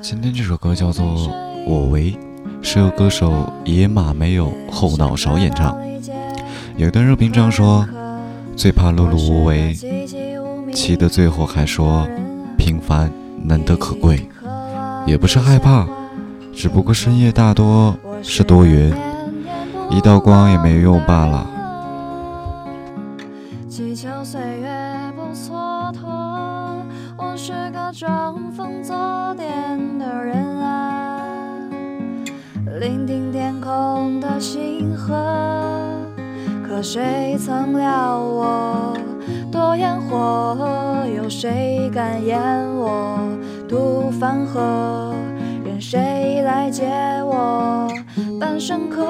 今天这首歌叫做《我为》，是由歌手野马没有后脑勺演唱。有段热评这样说：最怕碌碌无为，气得最后还说平凡难得可贵。也不是害怕，只不过深夜大多是多云，一道光也没用罢了。我是个装疯作癫的人啊，聆听天空的星河。可谁曾料我多烟火？有谁敢言我渡繁河？任谁来接我半生客？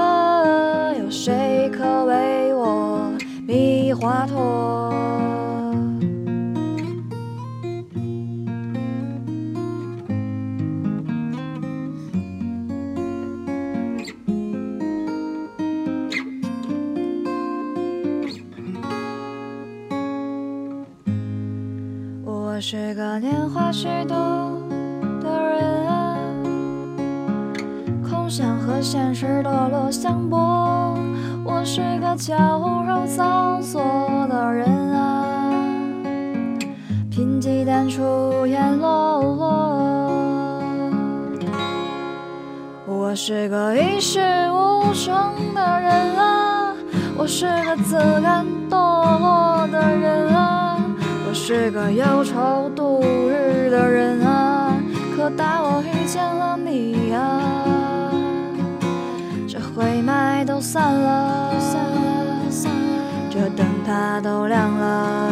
有谁可为我觅华佗？我是个年华虚度的人啊，空想和现实堕落相搏。我是个矫揉造作的人啊，贫瘠淡出眼落落。我是个一事无成的人啊，我是个自甘堕落的人。是个忧愁度日的人啊，可当我遇见了你啊，这灰霾都散了，散了，散了，这灯塔都，亮了，